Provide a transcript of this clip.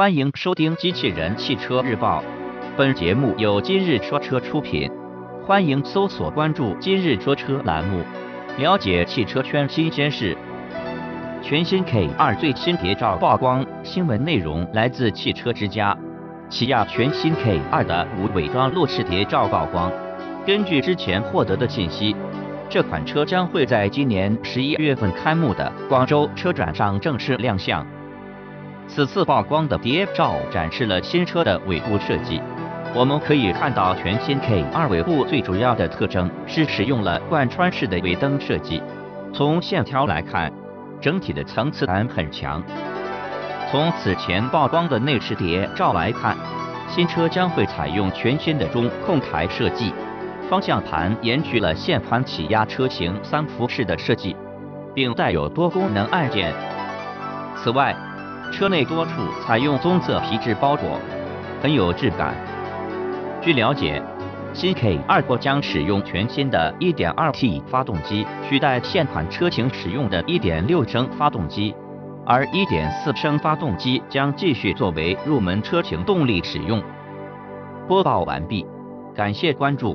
欢迎收听《机器人汽车日报》，本节目由今日说车出品。欢迎搜索关注“今日说车”栏目，了解汽车圈新鲜事。全新 K 二最新谍照曝光，新闻内容来自汽车之家。起亚全新 K 二的无伪装路试谍照曝光。根据之前获得的信息，这款车将会在今年十一月份开幕的广州车展上正式亮相。此次曝光的谍照展示了新车的尾部设计，我们可以看到全新 K 二尾部最主要的特征是使用了贯穿式的尾灯设计。从线条来看，整体的层次感很强。从此前曝光的内饰谍照来看，新车将会采用全新的中控台设计，方向盘延续了现款起亚车型三辐式的设计，并带有多功能按键。此外，车内多处采用棕色皮质包裹，很有质感。据了解，新 K2 或将使用全新的 1.2T 发动机，取代现款车型使用的1.6升发动机，而1.4升发动机将继续作为入门车型动力使用。播报完毕，感谢关注。